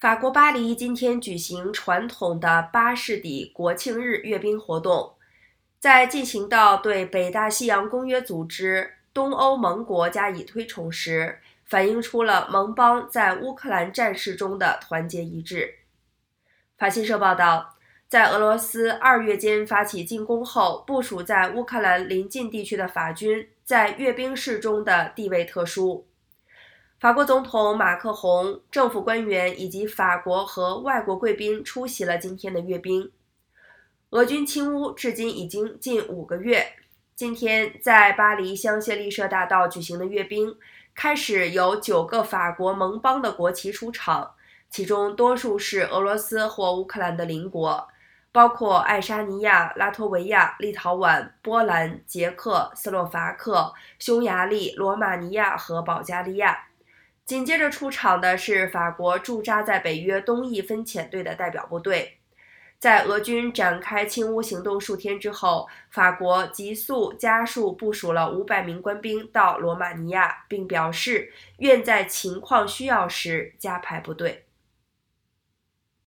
法国巴黎今天举行传统的巴士底国庆日阅兵活动，在进行到对北大西洋公约组织东欧盟国加以推崇时，反映出了盟邦在乌克兰战事中的团结一致。法新社报道，在俄罗斯二月间发起进攻后，部署在乌克兰邻近地区的法军在阅兵式中的地位特殊。法国总统马克宏、政府官员以及法国和外国贵宾出席了今天的阅兵。俄军侵乌至今已经近五个月。今天在巴黎香榭丽舍大道举行的阅兵，开始有九个法国盟邦的国旗出场，其中多数是俄罗斯或乌克兰的邻国，包括爱沙尼亚、拉脱维亚、立陶宛、波兰、捷克斯洛伐克、匈牙利、罗马尼亚和保加利亚。紧接着出场的是法国驻扎在北约东翼分遣队的代表部队。在俄军展开清污行动数天之后，法国急速加速部署了五百名官兵到罗马尼亚，并表示愿在情况需要时加派部队。